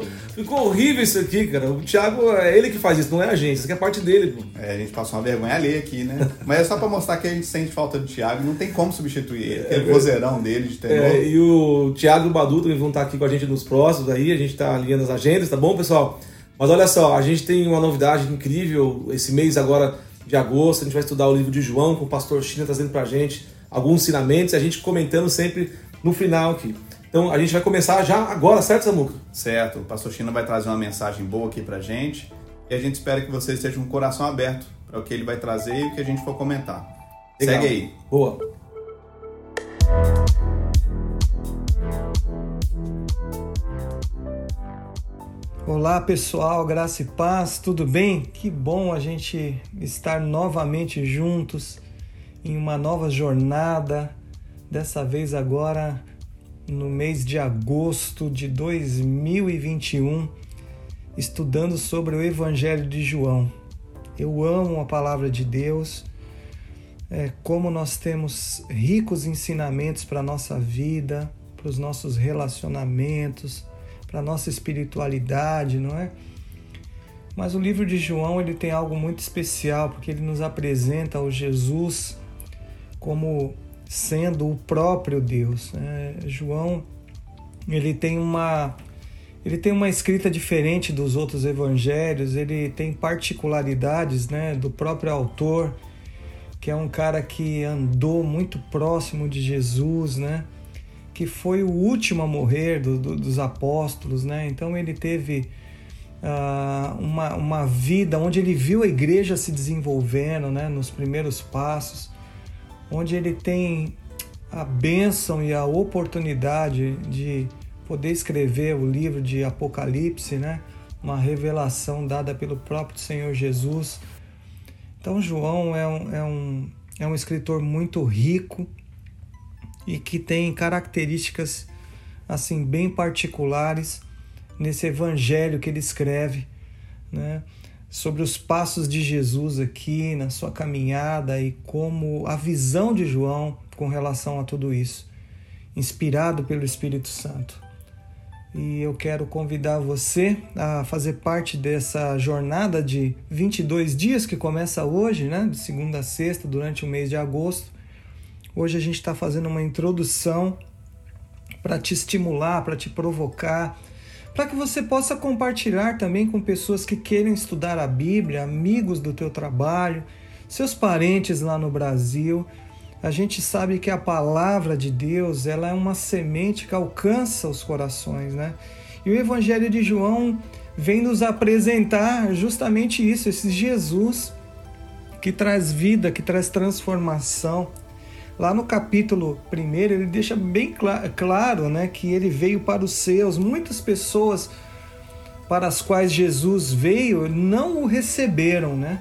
ficou, ficou horrível isso aqui, cara. O Thiago, é ele que faz isso, não é a gente. Isso aqui é parte dele, pô. É, a gente passou uma vergonha ali aqui, né? Mas é só pra mostrar que a gente sente falta do Thiago. Não tem como substituir ele. Aquele é, vozeirão dele de tenor. É, e o Thiago e o Badu também vão estar aqui com a gente nos próximos aí. A gente tá alinhando as agendas, tá bom, pessoal? Mas olha só, a gente tem uma novidade incrível. Esse mês agora de agosto, a gente vai estudar o livro de João com o pastor China trazendo pra gente alguns ensinamentos e a gente comentando sempre no final aqui. Então a gente vai começar já agora, certo, Samuca? Certo. O pastor China vai trazer uma mensagem boa aqui pra gente e a gente espera que vocês estejam com o coração aberto para o que ele vai trazer e o que a gente for comentar. Legal. Segue aí. Boa. Olá pessoal, graça e paz, tudo bem? Que bom a gente estar novamente juntos em uma nova jornada, dessa vez agora no mês de agosto de 2021, estudando sobre o Evangelho de João. Eu amo a palavra de Deus, é, como nós temos ricos ensinamentos para a nossa vida, para os nossos relacionamentos para nossa espiritualidade, não é? Mas o livro de João ele tem algo muito especial porque ele nos apresenta o Jesus como sendo o próprio Deus. Né? João ele tem uma ele tem uma escrita diferente dos outros evangelhos. Ele tem particularidades, né, do próprio autor, que é um cara que andou muito próximo de Jesus, né? que foi o último a morrer do, do, dos apóstolos, né? Então ele teve uh, uma, uma vida onde ele viu a igreja se desenvolvendo, né? Nos primeiros passos, onde ele tem a bênção e a oportunidade de poder escrever o livro de Apocalipse, né? Uma revelação dada pelo próprio Senhor Jesus. Então João é um, é um, é um escritor muito rico, e que tem características assim bem particulares nesse evangelho que ele escreve, né? Sobre os passos de Jesus aqui na sua caminhada e como a visão de João com relação a tudo isso, inspirado pelo Espírito Santo. E eu quero convidar você a fazer parte dessa jornada de 22 dias que começa hoje, né, de segunda a sexta, durante o mês de agosto, Hoje a gente está fazendo uma introdução para te estimular, para te provocar, para que você possa compartilhar também com pessoas que queiram estudar a Bíblia, amigos do teu trabalho, seus parentes lá no Brasil. A gente sabe que a palavra de Deus, ela é uma semente que alcança os corações, né? E o Evangelho de João vem nos apresentar justamente isso, esse Jesus que traz vida, que traz transformação, Lá no capítulo 1, ele deixa bem cl claro né, que ele veio para os seus. Muitas pessoas para as quais Jesus veio não o receberam, né?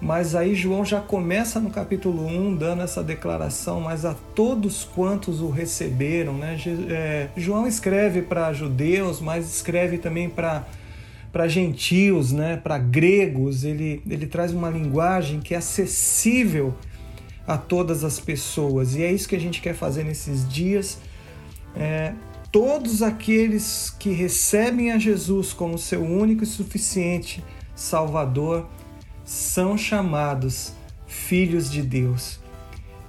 Mas aí João já começa no capítulo 1 dando essa declaração, mas a todos quantos o receberam, né? É, João escreve para judeus, mas escreve também para para gentios, né? Para gregos. Ele ele traz uma linguagem que é acessível a todas as pessoas. E é isso que a gente quer fazer nesses dias. É, todos aqueles que recebem a Jesus como seu único e suficiente Salvador são chamados filhos de Deus.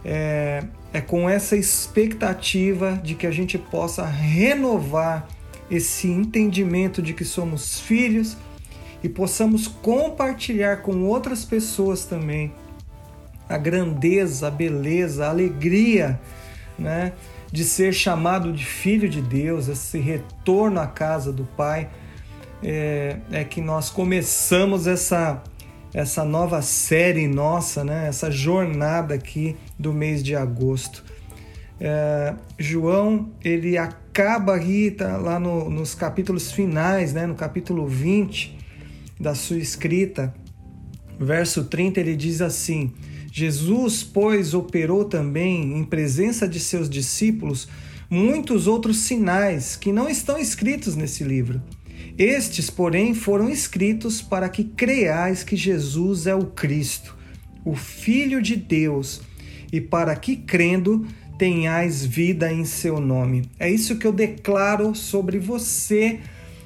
É, é com essa expectativa de que a gente possa renovar esse entendimento de que somos filhos e possamos compartilhar com outras pessoas também a grandeza, a beleza, a alegria, né, de ser chamado de filho de Deus, esse retorno à casa do Pai, é, é que nós começamos essa essa nova série nossa, né, essa jornada aqui do mês de agosto. É, João ele acaba aqui tá, lá no, nos capítulos finais, né, no capítulo 20 da sua escrita, verso 30, ele diz assim: Jesus, pois, operou também, em presença de seus discípulos, muitos outros sinais que não estão escritos nesse livro. Estes, porém, foram escritos para que creais que Jesus é o Cristo, o Filho de Deus, e para que, crendo, tenhais vida em seu nome. É isso que eu declaro sobre você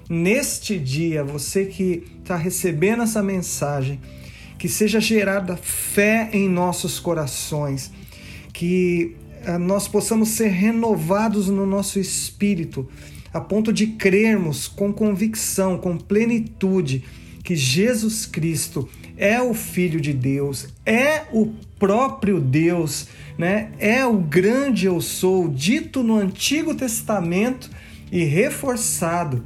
neste dia, você que está recebendo essa mensagem, que seja gerada fé em nossos corações, que eh, nós possamos ser renovados no nosso espírito, a ponto de crermos com convicção, com plenitude, que Jesus Cristo é o Filho de Deus, é o próprio Deus, né? é o grande eu sou, dito no Antigo Testamento e reforçado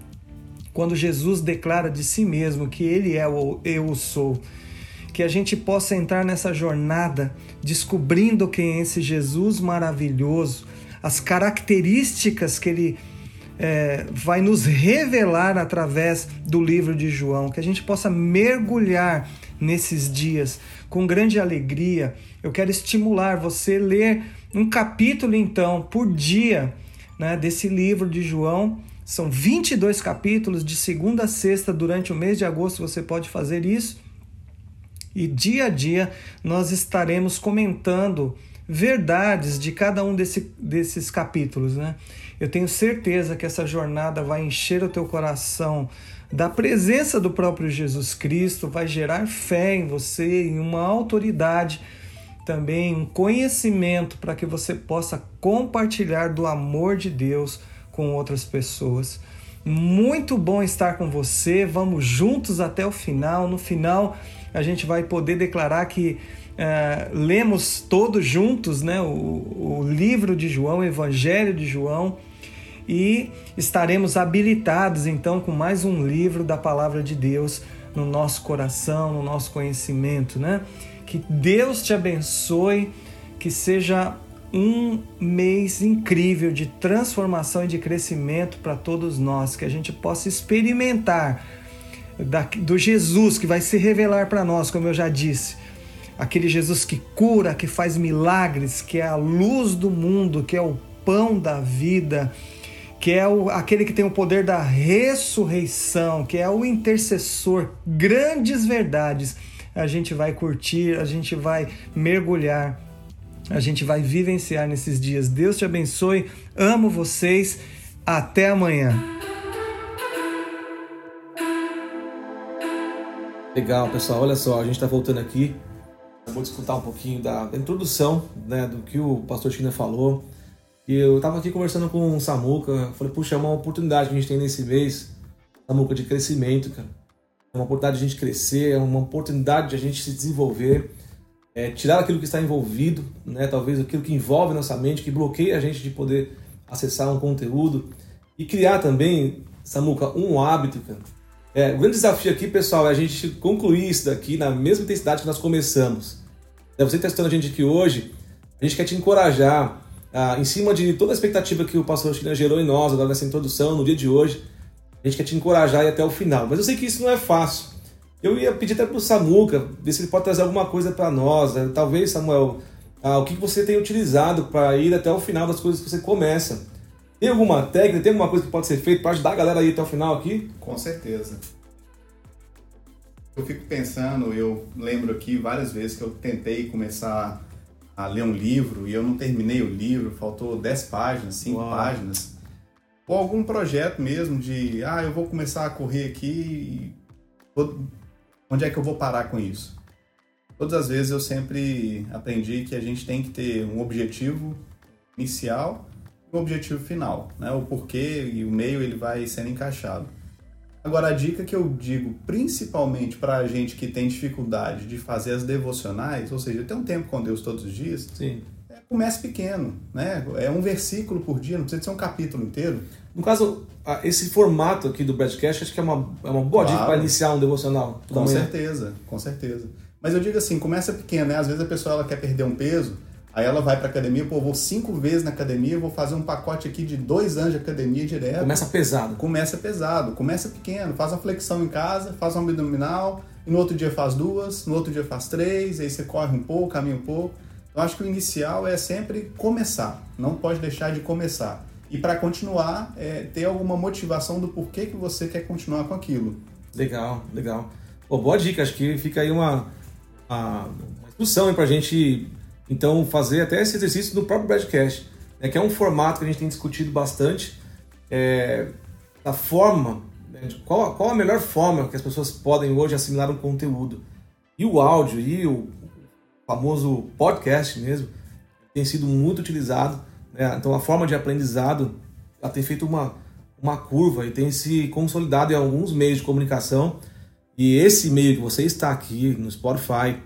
quando Jesus declara de si mesmo que ele é o eu sou. Que a gente possa entrar nessa jornada descobrindo quem é esse Jesus maravilhoso, as características que ele é, vai nos revelar através do livro de João, que a gente possa mergulhar nesses dias com grande alegria. Eu quero estimular você a ler um capítulo, então, por dia né, desse livro de João. São 22 capítulos, de segunda a sexta, durante o mês de agosto você pode fazer isso. E dia a dia nós estaremos comentando verdades de cada um desse, desses capítulos, né? Eu tenho certeza que essa jornada vai encher o teu coração da presença do próprio Jesus Cristo, vai gerar fé em você, em uma autoridade, também um conhecimento para que você possa compartilhar do amor de Deus com outras pessoas. Muito bom estar com você. Vamos juntos até o final. No final, a gente vai poder declarar que é, lemos todos juntos né, o, o livro de João, o Evangelho de João, e estaremos habilitados então com mais um livro da palavra de Deus no nosso coração, no nosso conhecimento, né? Que Deus te abençoe, que seja um mês incrível de transformação e de crescimento para todos nós, que a gente possa experimentar da, do Jesus que vai se revelar para nós, como eu já disse, aquele Jesus que cura, que faz milagres, que é a luz do mundo, que é o pão da vida, que é o, aquele que tem o poder da ressurreição, que é o intercessor, grandes verdades. A gente vai curtir, a gente vai mergulhar, a gente vai vivenciar nesses dias. Deus te abençoe, amo vocês, até amanhã. Legal, pessoal. Olha só, a gente está voltando aqui. Vou escutar um pouquinho da, introdução, né, do que o pastor China falou. E eu estava aqui conversando com o Samuca, falei, puxa, é uma oportunidade que a gente tem nesse mês, Samuca, de crescimento, cara. É uma oportunidade de a gente crescer, é uma oportunidade de a gente se desenvolver, é, tirar aquilo que está envolvido, né, talvez aquilo que envolve nossa mente, que bloqueia a gente de poder acessar um conteúdo e criar também, Samuca, um hábito, cara é, o grande desafio aqui, pessoal, é a gente concluir isso daqui na mesma intensidade que nós começamos. É, você que está assistindo a gente aqui hoje, a gente quer te encorajar, ah, em cima de toda a expectativa que o pastor China gerou em nós, agora nessa introdução, no dia de hoje, a gente quer te encorajar ir até o final. Mas eu sei que isso não é fácil. Eu ia pedir até para o Samuca, ver se ele pode trazer alguma coisa para nós. Né? Talvez, Samuel, ah, o que você tem utilizado para ir até o final das coisas que você começa. Tem alguma técnica, tem alguma coisa que pode ser feita para ajudar a galera a ir até o final aqui? Com certeza. Eu fico pensando, eu lembro aqui várias vezes que eu tentei começar a ler um livro e eu não terminei o livro, faltou 10 páginas, 5 Uau. páginas. Ou algum projeto mesmo de, ah, eu vou começar a correr aqui, onde é que eu vou parar com isso? Todas as vezes eu sempre aprendi que a gente tem que ter um objetivo inicial o objetivo final, né? O porquê e o meio ele vai sendo encaixado. Agora, a dica que eu digo, principalmente para a gente que tem dificuldade de fazer as devocionais, ou seja, ter um tempo com Deus todos os dias, Sim. É, comece pequeno, né? É um versículo por dia, não precisa ser um capítulo inteiro. No caso, esse formato aqui do broadcast, acho que é uma, é uma boa claro. dica para iniciar um devocional. Com certeza, com certeza. Mas eu digo assim, começa pequeno, né? Às vezes a pessoa ela quer perder um peso, Aí ela vai para academia, pô, vou cinco vezes na academia, vou fazer um pacote aqui de dois anos de academia direto. Começa pesado. Começa pesado, começa pequeno, faz uma flexão em casa, faz um abdominal, e no outro dia faz duas, no outro dia faz três, aí você corre um pouco, caminha um pouco. Então acho que o inicial é sempre começar, não pode deixar de começar. E para continuar, é ter alguma motivação do porquê que você quer continuar com aquilo. Legal, legal. Pô, boa dica, acho que fica aí uma, uma, uma instrução aí pra gente então, fazer até esse exercício no próprio broadcast. né, que é um formato que a gente tem discutido bastante, é, da forma, né, qual, qual a melhor forma que as pessoas podem hoje assimilar um conteúdo. E o áudio e o famoso podcast mesmo tem sido muito utilizado. Né? Então a forma de aprendizado ela tem feito uma, uma curva e tem se consolidado em alguns meios de comunicação. E esse meio que você está aqui no Spotify,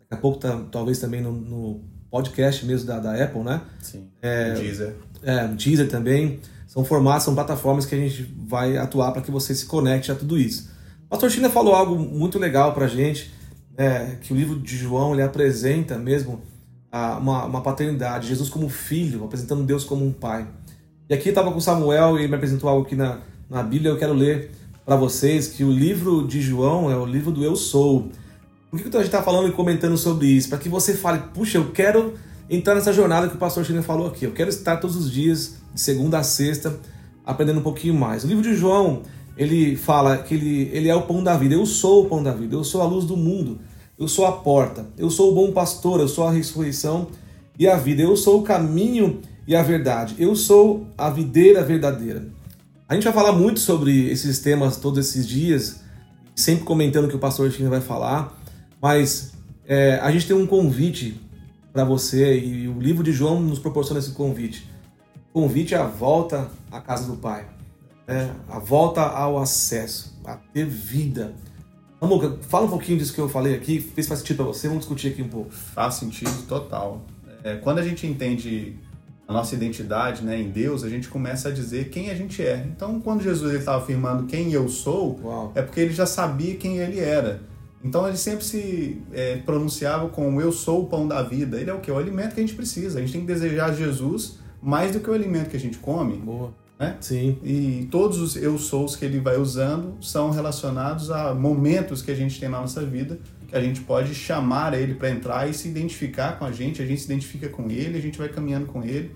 daqui a pouco tá, talvez também no, no podcast mesmo da, da Apple, né? Sim. É, Deezer. É, Deezer também. São formatos, são plataformas que a gente vai atuar para que você se conecte a tudo isso. O Pastor China falou algo muito legal para a gente, é, que o livro de João ele apresenta mesmo a, uma, uma paternidade, Jesus como filho, apresentando Deus como um pai. E aqui estava com Samuel e ele me apresentou algo aqui na, na Bíblia, eu quero ler para vocês que o livro de João é o livro do Eu Sou. Por que, a gente está falando e comentando sobre isso? Para que você fale, puxa, eu quero entrar nessa jornada que o pastor China falou aqui. Eu quero estar todos os dias, de segunda a sexta, aprendendo um pouquinho mais. O livro de João, ele fala que ele, ele é o pão da vida. Eu sou o pão da vida, eu sou a luz do mundo, eu sou a porta, eu sou o bom pastor, eu sou a ressurreição e a vida, eu sou o caminho e a verdade, eu sou a videira verdadeira. A gente vai falar muito sobre esses temas todos esses dias, sempre comentando o que o pastor China vai falar. Mas é, a gente tem um convite para você e o livro de João nos proporciona esse convite. Convite é a volta à casa do Pai, né? a volta ao acesso, a ter vida. Amuca, fala um pouquinho disso que eu falei aqui, se faz sentido para você, vamos discutir aqui um pouco. Faz sentido total. É, quando a gente entende a nossa identidade né, em Deus, a gente começa a dizer quem a gente é. Então, quando Jesus estava afirmando quem eu sou, Uau. é porque ele já sabia quem ele era. Então ele sempre se é, pronunciava como eu sou o pão da vida. Ele é o que? É o alimento que a gente precisa. A gente tem que desejar Jesus mais do que o alimento que a gente come. Boa. Né? Sim. E todos os eu sous que ele vai usando são relacionados a momentos que a gente tem na nossa vida que a gente pode chamar ele para entrar e se identificar com a gente. A gente se identifica com ele, a gente vai caminhando com ele.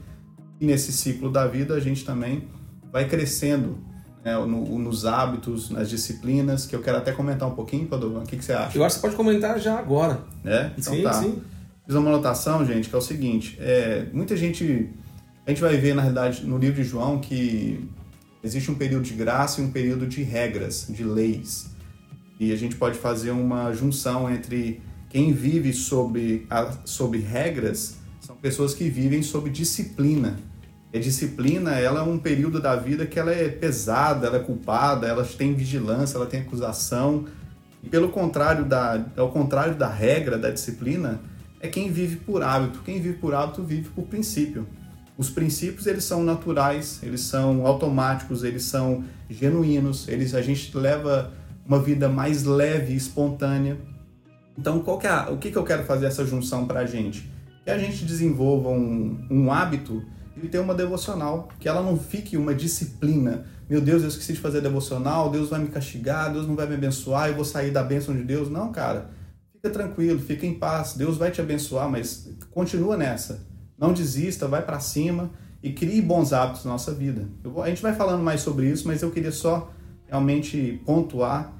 E nesse ciclo da vida a gente também vai crescendo né, no, nos hábitos, nas disciplinas, que eu quero até comentar um pouquinho, Padovan. O que, que você acha? Eu acho que você pode comentar já agora. É? Então sim, tá. sim. Fiz uma anotação, gente, que é o seguinte: é, muita gente. A gente vai ver, na realidade, no livro de João que existe um período de graça e um período de regras, de leis. E a gente pode fazer uma junção entre quem vive sobre, a, sobre regras são pessoas que vivem sob disciplina. A disciplina, ela é um período da vida que ela é pesada, ela é culpada, ela tem vigilância, ela tem acusação. E pelo contrário da, ao contrário da regra, da disciplina, é quem vive por hábito. Quem vive por hábito vive por princípio. Os princípios eles são naturais, eles são automáticos, eles são genuínos. Eles a gente leva uma vida mais leve, espontânea. Então, qual que é o que, que eu quero fazer essa junção para a gente? Que a gente desenvolva um, um hábito de ter uma devocional, que ela não fique uma disciplina. Meu Deus, eu esqueci de fazer devocional, Deus vai me castigar, Deus não vai me abençoar, eu vou sair da bênção de Deus. Não, cara. Fica tranquilo, fica em paz. Deus vai te abençoar, mas continua nessa. Não desista, vai para cima e crie bons hábitos na nossa vida. Vou, a gente vai falando mais sobre isso, mas eu queria só realmente pontuar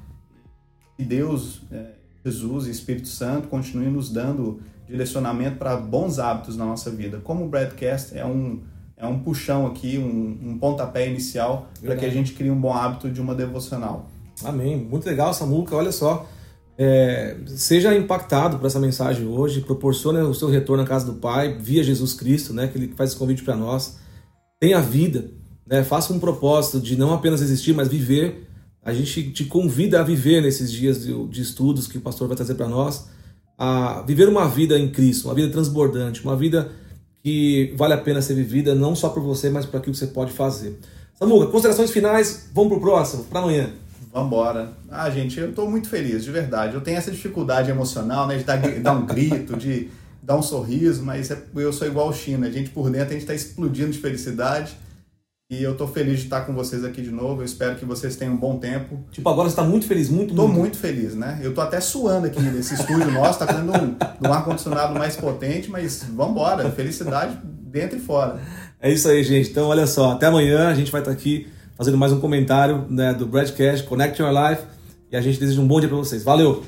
que Deus, é, Jesus e Espírito Santo continuem nos dando direcionamento para bons hábitos na nossa vida. Como o Broadcast é um, é um puxão aqui, um, um pontapé inicial para que a gente crie um bom hábito de uma devocional. Amém. Muito legal, Samuca. Olha só. É, seja impactado por essa mensagem hoje, proporcione o seu retorno à casa do Pai via Jesus Cristo, né, que ele faz esse convite para nós. Tenha vida, né, faça um propósito de não apenas existir, mas viver. A gente te convida a viver nesses dias de, de estudos que o pastor vai trazer para nós a viver uma vida em Cristo, uma vida transbordante, uma vida que vale a pena ser vivida não só por você, mas para aquilo que você pode fazer. Samuca, considerações finais, vamos pro próximo, para amanhã. Vambora. Ah, gente, eu estou muito feliz, de verdade. Eu tenho essa dificuldade emocional, né, de dar, dar um grito, de dar um sorriso, mas é, eu sou igual o China. A gente por dentro, a gente está explodindo de felicidade. E eu tô feliz de estar com vocês aqui de novo. Eu espero que vocês tenham um bom tempo. Tipo, agora você tá muito feliz, muito, Tô muito. muito feliz, né? Eu tô até suando aqui nesse estúdio nosso, tá tendo um, um ar-condicionado mais potente, mas vambora. Felicidade dentro e fora. É isso aí, gente. Então, olha só, até amanhã a gente vai estar aqui fazendo mais um comentário né, do Broadcast Connect Your Life e a gente deseja um bom dia para vocês. Valeu!